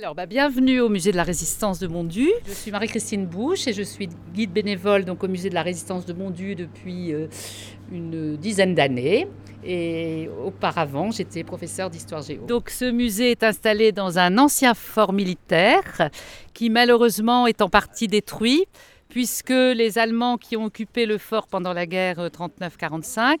Alors, bah, bienvenue au musée de la résistance de Mondu. Je suis Marie-Christine Bouche et je suis guide bénévole donc, au musée de la résistance de Mondu depuis euh, une dizaine d'années. Et auparavant, j'étais professeur d'histoire géo. Donc, ce musée est installé dans un ancien fort militaire qui, malheureusement, est en partie détruit puisque les Allemands qui ont occupé le fort pendant la guerre 39-45, euh,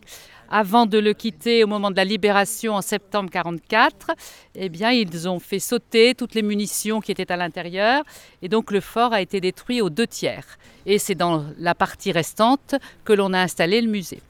avant de le quitter au moment de la libération en septembre 44, eh bien, ils ont fait sauter toutes les munitions qui étaient à l'intérieur et donc le fort a été détruit aux deux tiers. Et c'est dans la partie restante que l'on a installé le musée.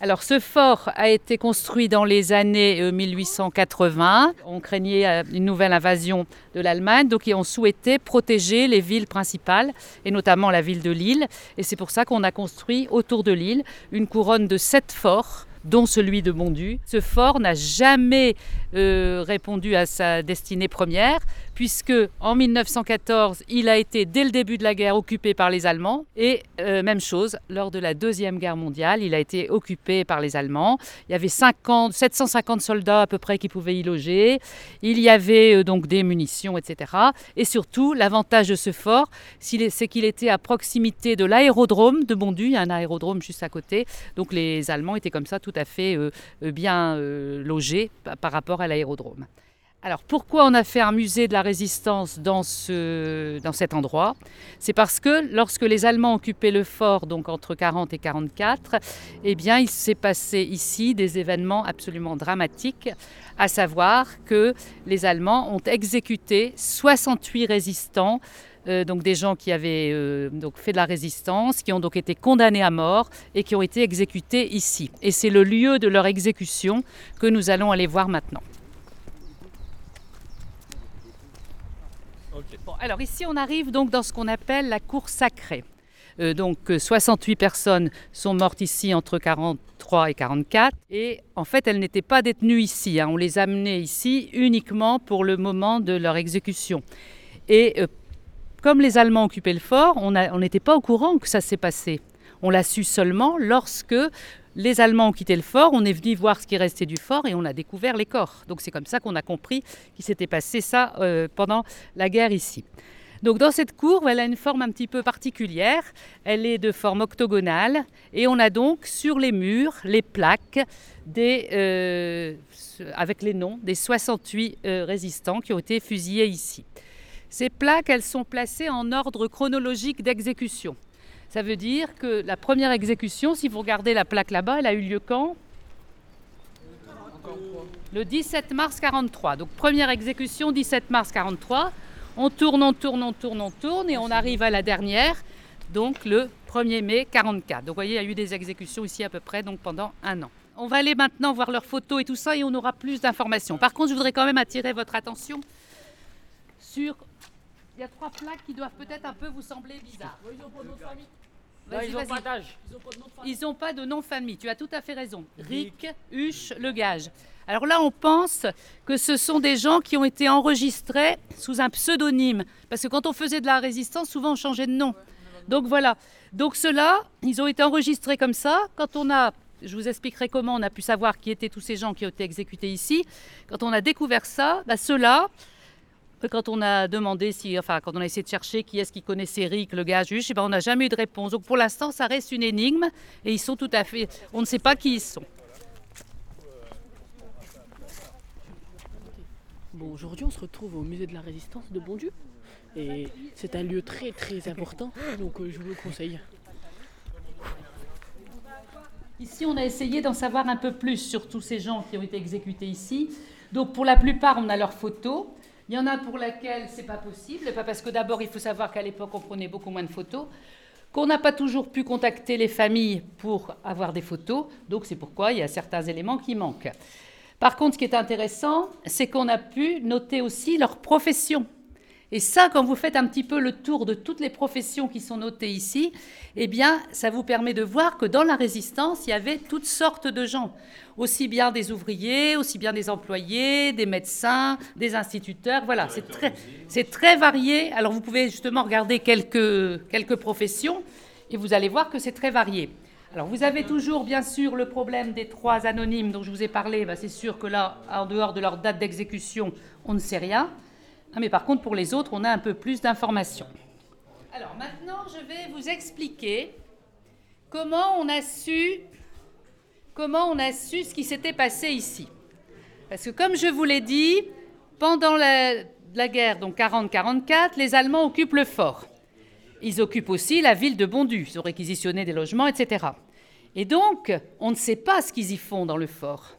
Alors ce fort a été construit dans les années 1880. Euh, on craignait euh, une nouvelle invasion de l'Allemagne, donc ils ont souhaité protéger les villes principales, et notamment la ville de Lille. Et c'est pour ça qu'on a construit autour de Lille une couronne de sept forts dont celui de Bondu. Ce fort n'a jamais euh, répondu à sa destinée première, puisque en 1914, il a été dès le début de la guerre occupé par les Allemands. Et euh, même chose, lors de la Deuxième Guerre mondiale, il a été occupé par les Allemands. Il y avait 50, 750 soldats à peu près qui pouvaient y loger. Il y avait euh, donc des munitions, etc. Et surtout, l'avantage de ce fort, c'est qu'il était à proximité de l'aérodrome de Bondu. Il y a un aérodrome juste à côté. Donc les Allemands étaient comme ça tout à fait bien logés par rapport à l'aérodrome. Alors pourquoi on a fait un musée de la résistance dans, ce, dans cet endroit? C'est parce que lorsque les Allemands occupaient le fort, donc entre 40 et 44, eh bien il s'est passé ici des événements absolument dramatiques, à savoir que les Allemands ont exécuté 68 résistants euh, donc des gens qui avaient euh, donc fait de la résistance, qui ont donc été condamnés à mort et qui ont été exécutés ici. Et c'est le lieu de leur exécution que nous allons aller voir maintenant. alors ici on arrive donc dans ce qu'on appelle la cour sacrée. Euh, donc 68 euh, personnes sont mortes ici entre 43 et 44 et en fait elles n'étaient pas détenues ici. Hein. On les amenait ici uniquement pour le moment de leur exécution. Et comme les Allemands occupaient le fort, on n'était pas au courant que ça s'est passé. On l'a su seulement lorsque les Allemands ont quitté le fort, on est venu voir ce qui restait du fort et on a découvert les corps. Donc c'est comme ça qu'on a compris qu'il s'était passé ça euh, pendant la guerre ici. Donc dans cette cour, elle a une forme un petit peu particulière. Elle est de forme octogonale et on a donc sur les murs les plaques euh, avec les noms des 68 euh, résistants qui ont été fusillés ici. Ces plaques, elles sont placées en ordre chronologique d'exécution. Ça veut dire que la première exécution, si vous regardez la plaque là-bas, elle a eu lieu quand? Le 17 mars 43. Donc première exécution, 17 mars 43. On tourne, on tourne, on tourne, on tourne et on arrive à la dernière, donc le 1er mai 44. Donc vous voyez, il y a eu des exécutions ici à peu près donc pendant un an. On va aller maintenant voir leurs photos et tout ça et on aura plus d'informations. Par contre, je voudrais quand même attirer votre attention sur il y a trois plaques qui doivent peut-être un peu vous sembler bizarres. ils n'ont pas de nom de famille. ils n'ont pas d'âge. Ils n'ont pas de nom de famille. Tu as tout à fait raison. Rick, Huche, Le Gage. Alors là, on pense que ce sont des gens qui ont été enregistrés sous un pseudonyme. Parce que quand on faisait de la résistance, souvent on changeait de nom. Donc voilà. Donc ceux-là, ils ont été enregistrés comme ça. Quand on a je vous expliquerai comment on a pu savoir qui étaient tous ces gens qui ont été exécutés ici. Quand on a découvert ça, bah ceux-là, quand on a demandé, si, enfin, quand on a essayé de chercher qui est-ce qui connaissait Eric, le gars juge, eh ben, on n'a jamais eu de réponse. Donc pour l'instant, ça reste une énigme et ils sont tout à fait. On ne sait pas qui ils sont. Bon, aujourd'hui, on se retrouve au musée de la Résistance de Bondieu. Et c'est un lieu très très important, donc euh, je vous le conseille. Ici, on a essayé d'en savoir un peu plus sur tous ces gens qui ont été exécutés ici. Donc, pour la plupart, on a leurs photos. Il y en a pour laquelle c'est pas possible, pas parce que d'abord il faut savoir qu'à l'époque on prenait beaucoup moins de photos, qu'on n'a pas toujours pu contacter les familles pour avoir des photos, donc c'est pourquoi il y a certains éléments qui manquent. Par contre, ce qui est intéressant, c'est qu'on a pu noter aussi leur profession. Et ça, quand vous faites un petit peu le tour de toutes les professions qui sont notées ici, eh bien, ça vous permet de voir que dans la résistance, il y avait toutes sortes de gens, aussi bien des ouvriers, aussi bien des employés, des médecins, des instituteurs. Voilà, c'est très, c'est très varié. Alors, vous pouvez justement regarder quelques, quelques professions et vous allez voir que c'est très varié. Alors, vous avez toujours, bien sûr, le problème des trois anonymes dont je vous ai parlé. Ben, c'est sûr que là, en dehors de leur date d'exécution, on ne sait rien. Ah, mais par contre, pour les autres, on a un peu plus d'informations. Alors maintenant, je vais vous expliquer comment on a su, comment on a su ce qui s'était passé ici. Parce que comme je vous l'ai dit, pendant la, guerre, donc 40-44, les Allemands occupent le fort. Ils occupent aussi la ville de Bondu. Ils ont réquisitionné des logements, etc. Et donc, on ne sait pas ce qu'ils y font dans le fort.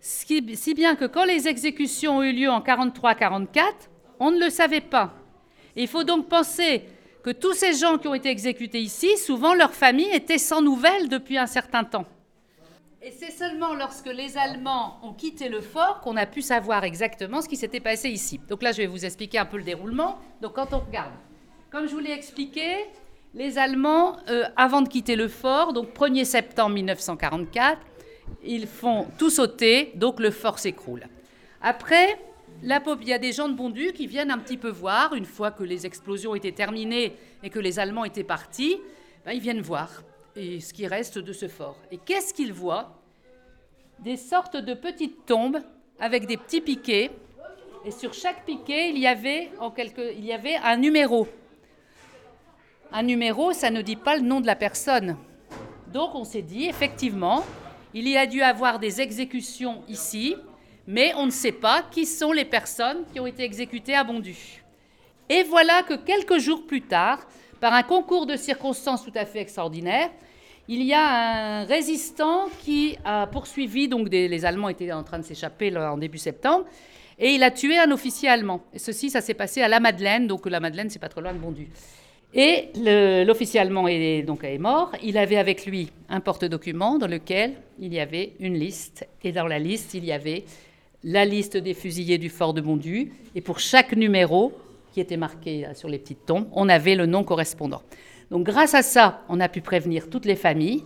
Si bien que quand les exécutions ont eu lieu en 43-44, on ne le savait pas. il faut donc penser que tous ces gens qui ont été exécutés ici, souvent leur famille était sans nouvelles depuis un certain temps. Et c'est seulement lorsque les Allemands ont quitté le fort qu'on a pu savoir exactement ce qui s'était passé ici. Donc là, je vais vous expliquer un peu le déroulement. Donc quand on regarde, comme je vous l'ai expliqué, les Allemands, euh, avant de quitter le fort, donc 1er septembre 1944, ils font tout sauter, donc le fort s'écroule. Après, il y a des gens de Bondu qui viennent un petit peu voir, une fois que les explosions étaient terminées et que les Allemands étaient partis, ben, ils viennent voir ce qui reste de ce fort. Et qu'est-ce qu'ils voient? Des sortes de petites tombes avec des petits piquets. Et sur chaque piquet, il y avait, il y avait un numéro. Un numéro, ça ne dit pas le nom de la personne. Donc on s'est dit, effectivement, il y a dû avoir des exécutions ici, mais on ne sait pas qui sont les personnes qui ont été exécutées à Bondu. Et voilà que quelques jours plus tard, par un concours de circonstances tout à fait extraordinaire, il y a un résistant qui a poursuivi, donc les Allemands étaient en train de s'échapper en début septembre, et il a tué un officier allemand. Et ceci, ça s'est passé à la Madeleine, donc la Madeleine, c'est pas trop loin de Bondu. Et l'officier allemand est, donc, est mort. Il avait avec lui un porte-document dans lequel il y avait une liste. Et dans la liste, il y avait la liste des fusillés du fort de Bondu. Et pour chaque numéro qui était marqué sur les petites tombes, on avait le nom correspondant. Donc grâce à ça, on a pu prévenir toutes les familles.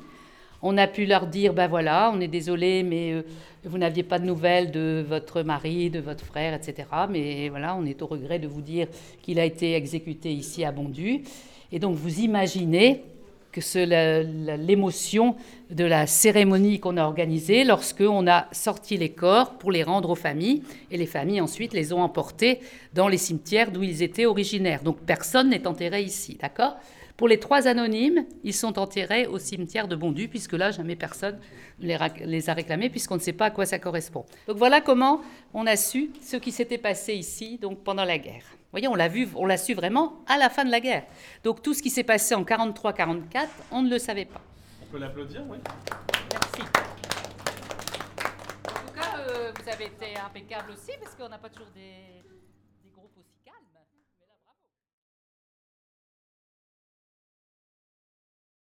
On a pu leur dire, ben voilà, on est désolé, mais euh, vous n'aviez pas de nouvelles de votre mari, de votre frère, etc. Mais voilà, on est au regret de vous dire qu'il a été exécuté ici à Bondu. Et donc vous imaginez que l'émotion de la cérémonie qu'on a organisée lorsqu'on a sorti les corps pour les rendre aux familles, et les familles ensuite les ont emportés dans les cimetières d'où ils étaient originaires. Donc personne n'est enterré ici, d'accord? Pour les trois anonymes, ils sont enterrés au cimetière de Bondu, puisque là, jamais personne les, les a réclamés, puisqu'on ne sait pas à quoi ça correspond. Donc voilà comment on a su ce qui s'était passé ici donc pendant la guerre voyez, on l'a vu, on l'a su vraiment à la fin de la guerre. Donc tout ce qui s'est passé en 43-44, on ne le savait pas. On peut l'applaudir, oui. Merci. En tout cas, euh, vous avez été impeccable aussi, parce qu'on n'a pas toujours des